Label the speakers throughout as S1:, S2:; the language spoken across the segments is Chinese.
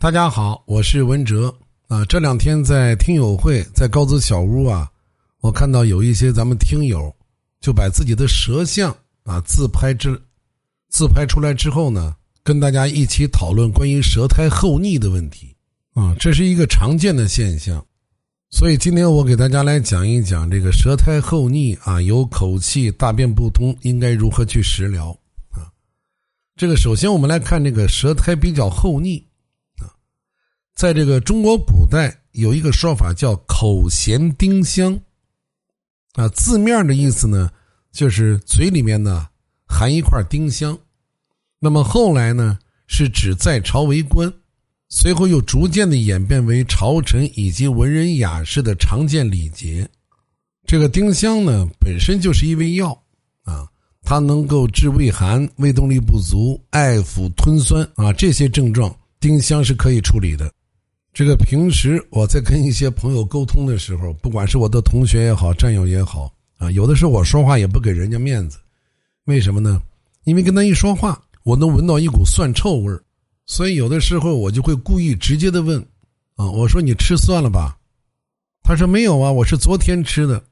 S1: 大家好，我是文哲啊。这两天在听友会，在高子小屋啊，我看到有一些咱们听友就把自己的舌像啊自拍之自拍出来之后呢，跟大家一起讨论关于舌苔厚腻的问题啊，这是一个常见的现象。所以今天我给大家来讲一讲这个舌苔厚腻啊，有口气、大便不通，应该如何去食疗啊？这个首先我们来看这个舌苔比较厚腻。在这个中国古代有一个说法叫“口衔丁香”，啊，字面的意思呢，就是嘴里面呢含一块丁香。那么后来呢，是指在朝为官，随后又逐渐的演变为朝臣以及文人雅士的常见礼节。这个丁香呢，本身就是一味药啊，它能够治胃寒、胃动力不足、爱腹吞酸啊这些症状，丁香是可以处理的。这个平时我在跟一些朋友沟通的时候，不管是我的同学也好，战友也好啊，有的时候我说话也不给人家面子，为什么呢？因为跟他一说话，我能闻到一股蒜臭味儿，所以有的时候我就会故意直接的问，啊，我说你吃蒜了吧？他说没有啊，我是昨天吃的。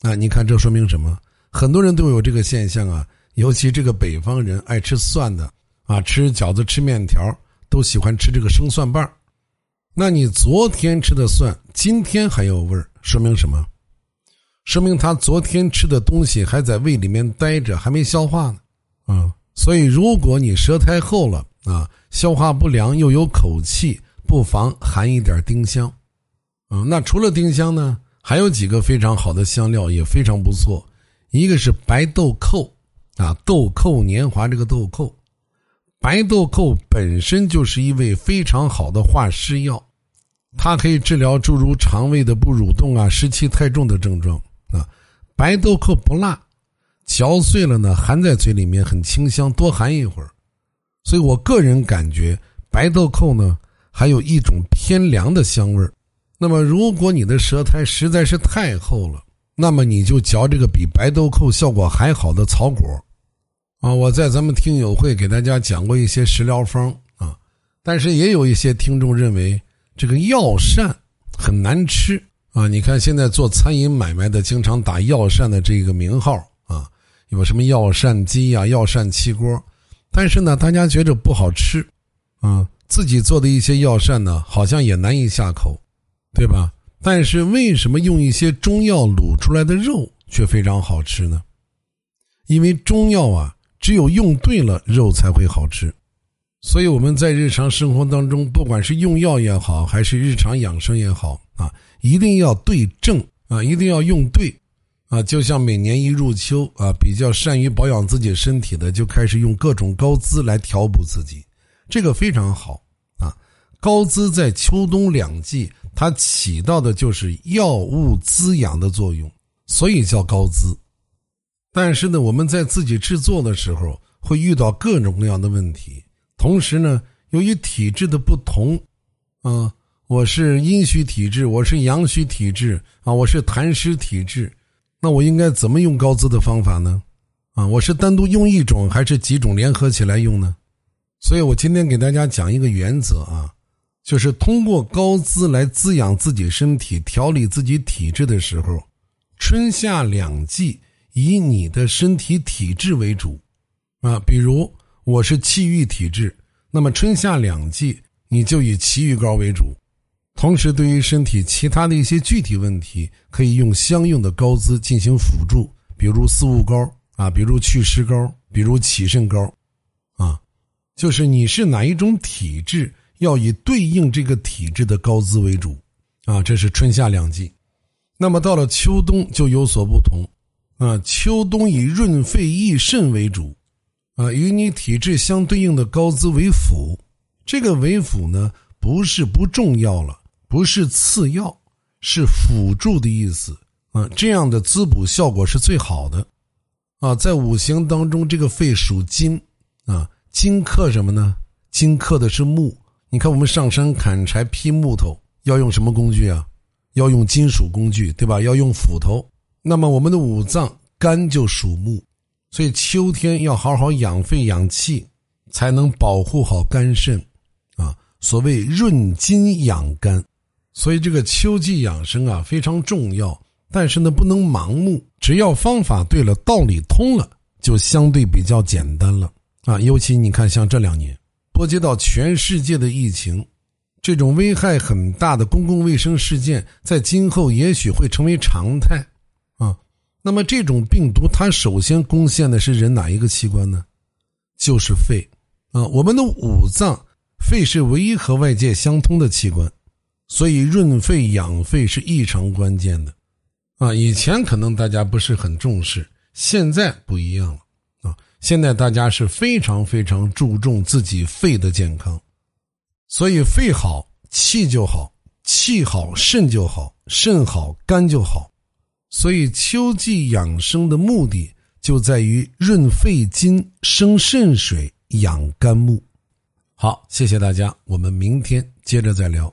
S1: 啊，你看这说明什么？很多人都有这个现象啊，尤其这个北方人爱吃蒜的啊，吃饺子、吃面条都喜欢吃这个生蒜瓣儿。那你昨天吃的蒜，今天还有味儿，说明什么？说明他昨天吃的东西还在胃里面待着，还没消化呢。啊，所以如果你舌苔厚了啊，消化不良又有口气，不妨含一点丁香。啊，那除了丁香呢，还有几个非常好的香料也非常不错。一个是白豆蔻，啊，豆蔻年华这个豆蔻，白豆蔻本身就是一味非常好的化湿药。它可以治疗诸如肠胃的不蠕动啊、湿气太重的症状啊。白豆蔻不辣，嚼碎了呢，含在嘴里面很清香，多含一会儿。所以我个人感觉，白豆蔻呢还有一种偏凉的香味儿。那么，如果你的舌苔实在是太厚了，那么你就嚼这个比白豆蔻效果还好的草果啊。我在咱们听友会给大家讲过一些食疗方啊，但是也有一些听众认为。这个药膳很难吃啊！你看现在做餐饮买卖的，经常打药膳的这个名号啊，有什么药膳鸡呀、药膳七锅，但是呢，大家觉着不好吃啊。自己做的一些药膳呢，好像也难以下口，对吧？但是为什么用一些中药卤出来的肉却非常好吃呢？因为中药啊，只有用对了，肉才会好吃。所以我们在日常生活当中，不管是用药也好，还是日常养生也好啊，一定要对症啊，一定要用对啊。就像每年一入秋啊，比较善于保养自己身体的，就开始用各种膏滋来调补自己，这个非常好啊。膏滋在秋冬两季，它起到的就是药物滋养的作用，所以叫膏滋。但是呢，我们在自己制作的时候，会遇到各种各样的问题。同时呢，由于体质的不同，啊，我是阴虚体质，我是阳虚体质，啊，我是痰湿体质，那我应该怎么用膏滋的方法呢？啊，我是单独用一种，还是几种联合起来用呢？所以我今天给大家讲一个原则啊，就是通过膏滋来滋养自己身体、调理自己体质的时候，春夏两季以你的身体体质为主，啊，比如。我是气郁体质，那么春夏两季你就以奇郁膏为主，同时对于身体其他的一些具体问题，可以用相应的膏滋进行辅助，比如四物膏啊，比如祛湿膏，比如启肾膏，啊，就是你是哪一种体质，要以对应这个体质的膏滋为主，啊，这是春夏两季，那么到了秋冬就有所不同，啊，秋冬以润肺益肾为主。啊，与你体质相对应的高滋为辅，这个为辅呢，不是不重要了，不是次要，是辅助的意思啊。这样的滋补效果是最好的啊。在五行当中，这个肺属金啊，金克什么呢？金克的是木。你看，我们上山砍柴劈木头要用什么工具啊？要用金属工具，对吧？要用斧头。那么我们的五脏肝就属木。所以秋天要好好养肺养气，才能保护好肝肾，啊，所谓润筋养肝，所以这个秋季养生啊非常重要。但是呢，不能盲目，只要方法对了，道理通了，就相对比较简单了啊。尤其你看，像这两年波及到全世界的疫情，这种危害很大的公共卫生事件，在今后也许会成为常态。那么，这种病毒它首先攻陷的是人哪一个器官呢？就是肺啊。我们的五脏，肺是唯一和外界相通的器官，所以润肺养肺是异常关键的。啊，以前可能大家不是很重视，现在不一样了啊！现在大家是非常非常注重自己肺的健康，所以肺好气就好，气好肾就好，肾好肝就好。所以秋季养生的目的就在于润肺金、生肾水、养肝木。好，谢谢大家，我们明天接着再聊。